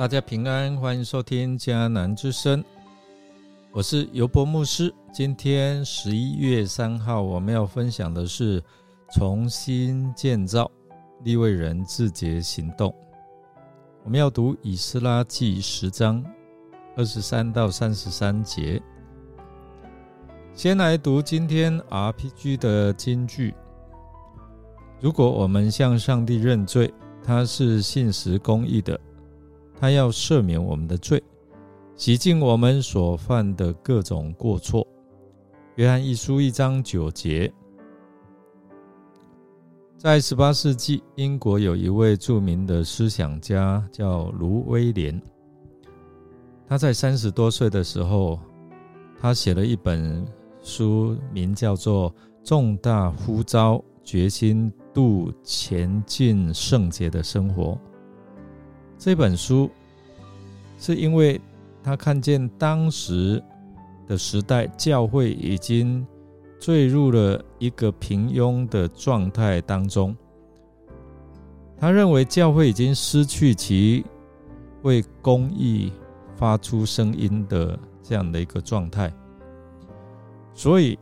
大家平安，欢迎收听迦南之声，我是尤博牧师。今天十一月三号，我们要分享的是重新建造立位人自节行动。我们要读以斯拉记十章二十三到三十三节。先来读今天 RPG 的金句：如果我们向上帝认罪，他是信实公义的。他要赦免我们的罪，洗净我们所犯的各种过错。约翰一书一章九节，在十八世纪，英国有一位著名的思想家叫卢威廉。他在三十多岁的时候，他写了一本书，名叫做《重大呼召：决心度前进圣洁的生活》。这本书是因为他看见当时的时代，教会已经坠入了一个平庸的状态当中。他认为教会已经失去其为公益发出声音的这样的一个状态，所以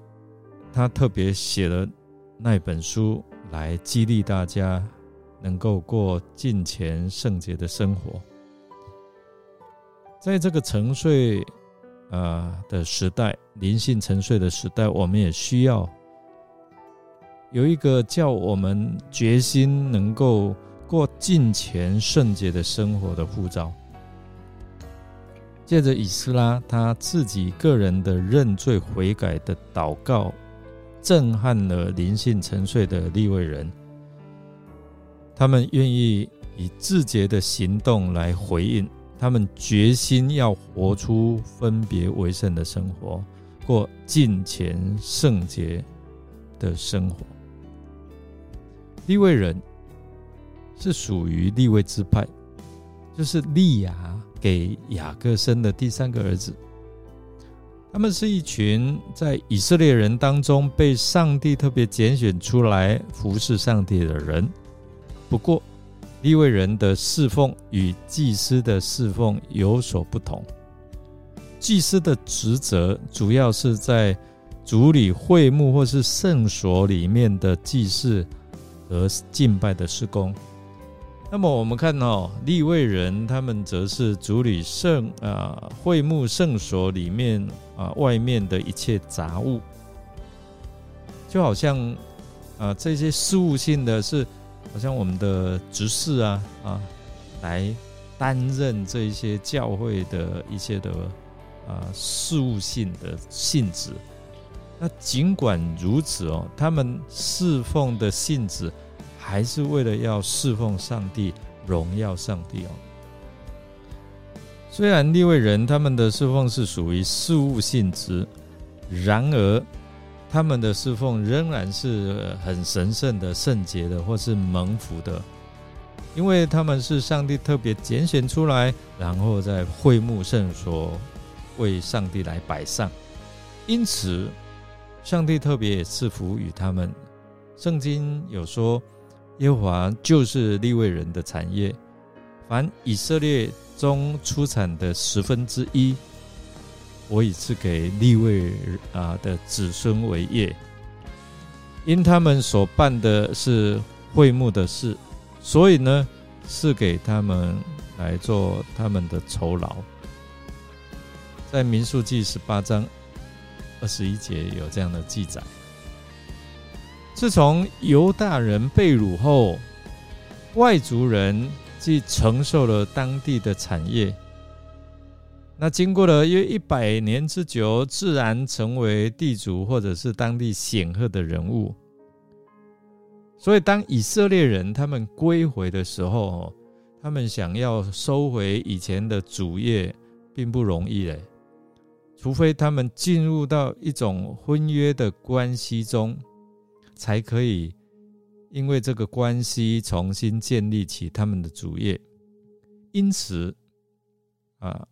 他特别写了那本书来激励大家。能够过敬虔圣洁的生活，在这个沉睡啊的时代，灵性沉睡的时代，我们也需要有一个叫我们决心能够过尽虔圣洁的生活的护照。借着以斯拉他自己个人的认罪悔改的祷告，震撼了灵性沉睡的立位人。他们愿意以自觉的行动来回应，他们决心要活出分别为圣的生活，过敬虔圣洁的生活。利未人是属于利未支派，就是利亚给雅各生的第三个儿子。他们是一群在以色列人当中被上帝特别拣选出来服侍上帝的人。不过，立位人的侍奉与祭司的侍奉有所不同。祭司的职责主要是在主理会幕或是圣所里面的祭祀和敬拜的施工。那么我们看哦，立位人他们则是主理圣啊会幕圣所里面啊外面的一切杂物，就好像啊这些事务性的是。好像我们的执事啊啊，来担任这一些教会的一些的啊事务性的性质。那尽管如此哦，他们侍奉的性质还是为了要侍奉上帝、荣耀上帝哦。虽然立位人他们的侍奉是属于事务性质，然而。他们的侍奉仍然是很神圣的、圣洁的，或是蒙福的，因为他们是上帝特别拣选出来，然后在会幕圣所为上帝来摆上。因此，上帝特别赐福于他们。圣经有说，耶和华就是立位人的产业，凡以色列中出产的十分之一。我已赐给立位啊的子孙为业，因他们所办的是会幕的事，所以呢，是给他们来做他们的酬劳。在民数记十八章二十一节有这样的记载：自从犹大人被掳后，外族人既承受了当地的产业。那经过了约一百年之久，自然成为地主或者是当地显赫的人物。所以，当以色列人他们归回的时候，他们想要收回以前的主业，并不容易嘞。除非他们进入到一种婚约的关系中，才可以因为这个关系重新建立起他们的主业。因此，啊。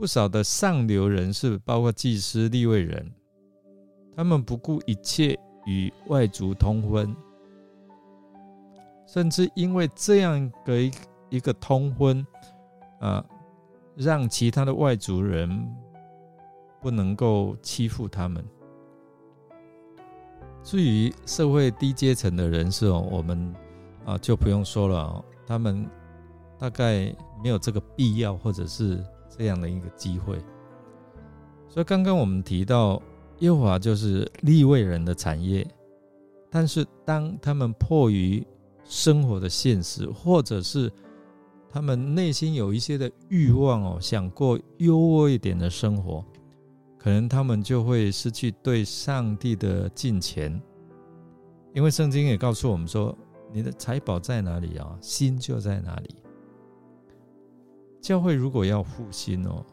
不少的上流人士，包括祭司、立位人，他们不顾一切与外族通婚，甚至因为这样的一一个通婚，啊，让其他的外族人不能够欺负他们。至于社会低阶层的人士哦，我们啊就不用说了哦，他们大概没有这个必要，或者是这样的一个机会。所以刚刚我们提到，耶和华就是立位人的产业，但是当他们迫于生活的现实，或者是他们内心有一些的欲望哦，想过优渥一点的生活。可能他们就会失去对上帝的敬虔，因为圣经也告诉我们说：“你的财宝在哪里啊，心就在哪里。”教会如果要复兴哦，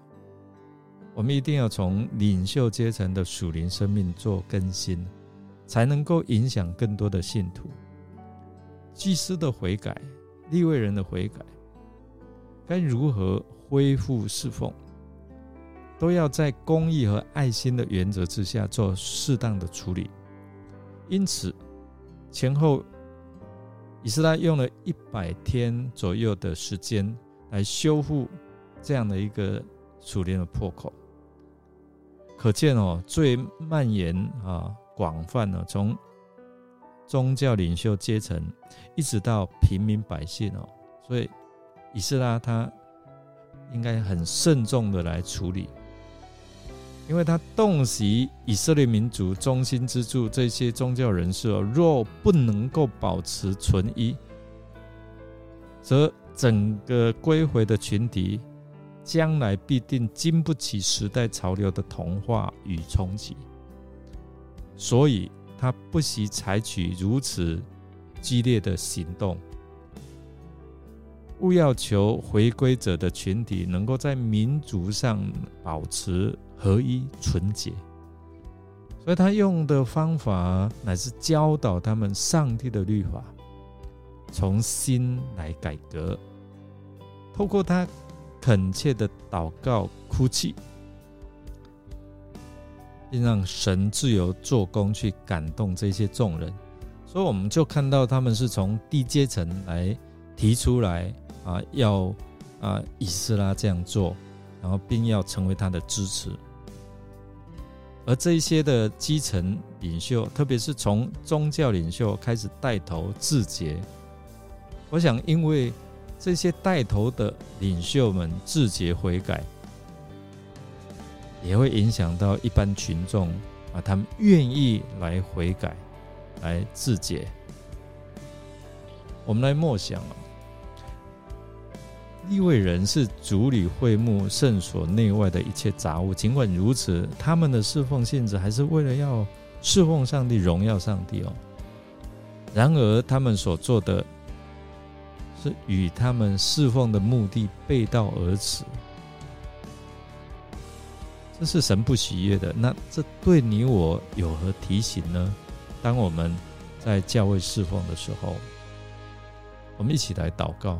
我们一定要从领袖阶层的属灵生命做更新，才能够影响更多的信徒。祭司的悔改，立位人的悔改，该如何恢复侍奉？都要在公益和爱心的原则之下做适当的处理，因此前后以色列用了一百天左右的时间来修复这样的一个属灵的破口，可见哦，最蔓延啊广泛呢，从宗教领袖阶层一直到平民百姓哦，所以以斯拉他应该很慎重的来处理。因为他洞悉以色列民族中心之柱这些宗教人士哦，若不能够保持纯一，则整个归回的群体将来必定经不起时代潮流的同化与冲击。所以，他不惜采取如此激烈的行动，勿要求回归者的群体能够在民族上保持。合一纯洁，所以他用的方法乃是教导他们上帝的律法，从心来改革。透过他恳切的祷告、哭泣，并让神自由做工去感动这些众人。所以我们就看到他们是从低阶层来提出来啊，要啊以斯拉这样做，然后并要成为他的支持。而这一些的基层领袖，特别是从宗教领袖开始带头自洁，我想，因为这些带头的领袖们自洁悔改，也会影响到一般群众啊，他们愿意来悔改，来自洁。我们来默想啊。立位人是主理会幕圣所内外的一切杂物。尽管如此，他们的侍奉性质还是为了要侍奉上帝、荣耀上帝哦。然而，他们所做的是与他们侍奉的目的背道而驰，这是神不喜悦的。那这对你我有何提醒呢？当我们在教会侍奉的时候，我们一起来祷告。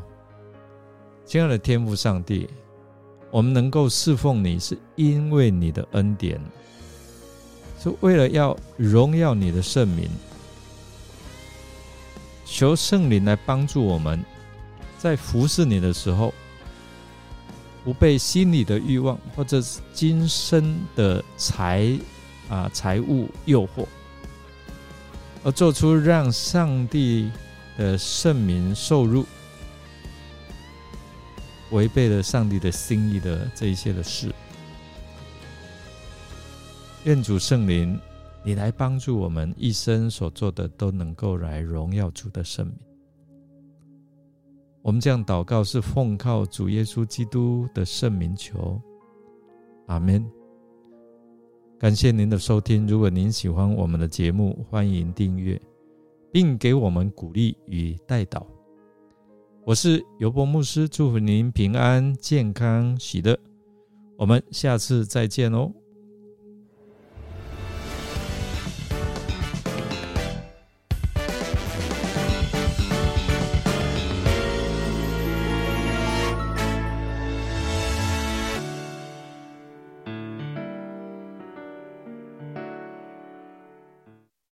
亲爱的天父上帝，我们能够侍奉你，是因为你的恩典，是为了要荣耀你的圣名。求圣灵来帮助我们，在服侍你的时候，不被心里的欲望或者是今生的财啊财物诱惑，而做出让上帝的圣名受辱。违背了上帝的心意的这一些的事，愿主圣灵，你来帮助我们一生所做的都能够来荣耀主的圣名。我们这样祷告是奉靠主耶稣基督的圣名求，阿门。感谢您的收听，如果您喜欢我们的节目，欢迎订阅，并给我们鼓励与带导。我是尤伯牧师，祝福您平安、健康、喜乐。我们下次再见哦。